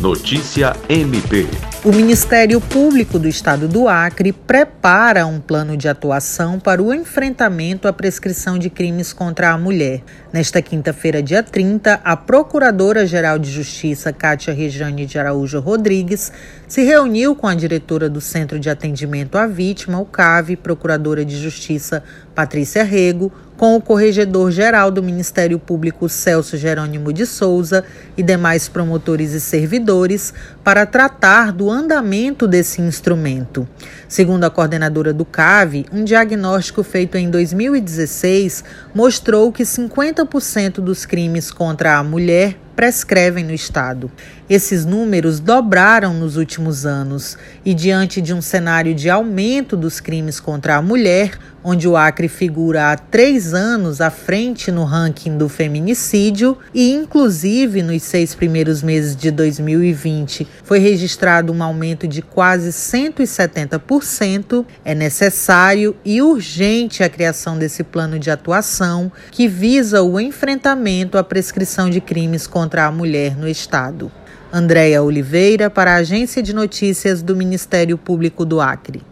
Notícia MP. O Ministério Público do Estado do Acre prepara um plano de atuação para o enfrentamento à prescrição de crimes contra a mulher. Nesta quinta-feira, dia 30, a Procuradora-Geral de Justiça, Cátia Rejane de Araújo Rodrigues, se reuniu com a diretora do Centro de Atendimento à Vítima, o CAV, Procuradora de Justiça, Patrícia Rego, com o Corregedor-Geral do Ministério Público Celso Jerônimo de Souza e demais promotores e servidores para tratar do andamento desse instrumento. Segundo a coordenadora do CAV, um diagnóstico feito em 2016 mostrou que 50% dos crimes contra a mulher prescrevem no Estado. Esses números dobraram nos últimos anos e, diante de um cenário de aumento dos crimes contra a mulher, onde o Acre figura há três anos à frente no ranking do feminicídio e, inclusive, nos seis primeiros meses de 2020 foi registrado um aumento de quase 170%, é necessário e urgente a criação desse plano de atuação que visa o enfrentamento à prescrição de crimes contra a mulher no Estado. Andréia Oliveira, para a Agência de Notícias do Ministério Público do Acre.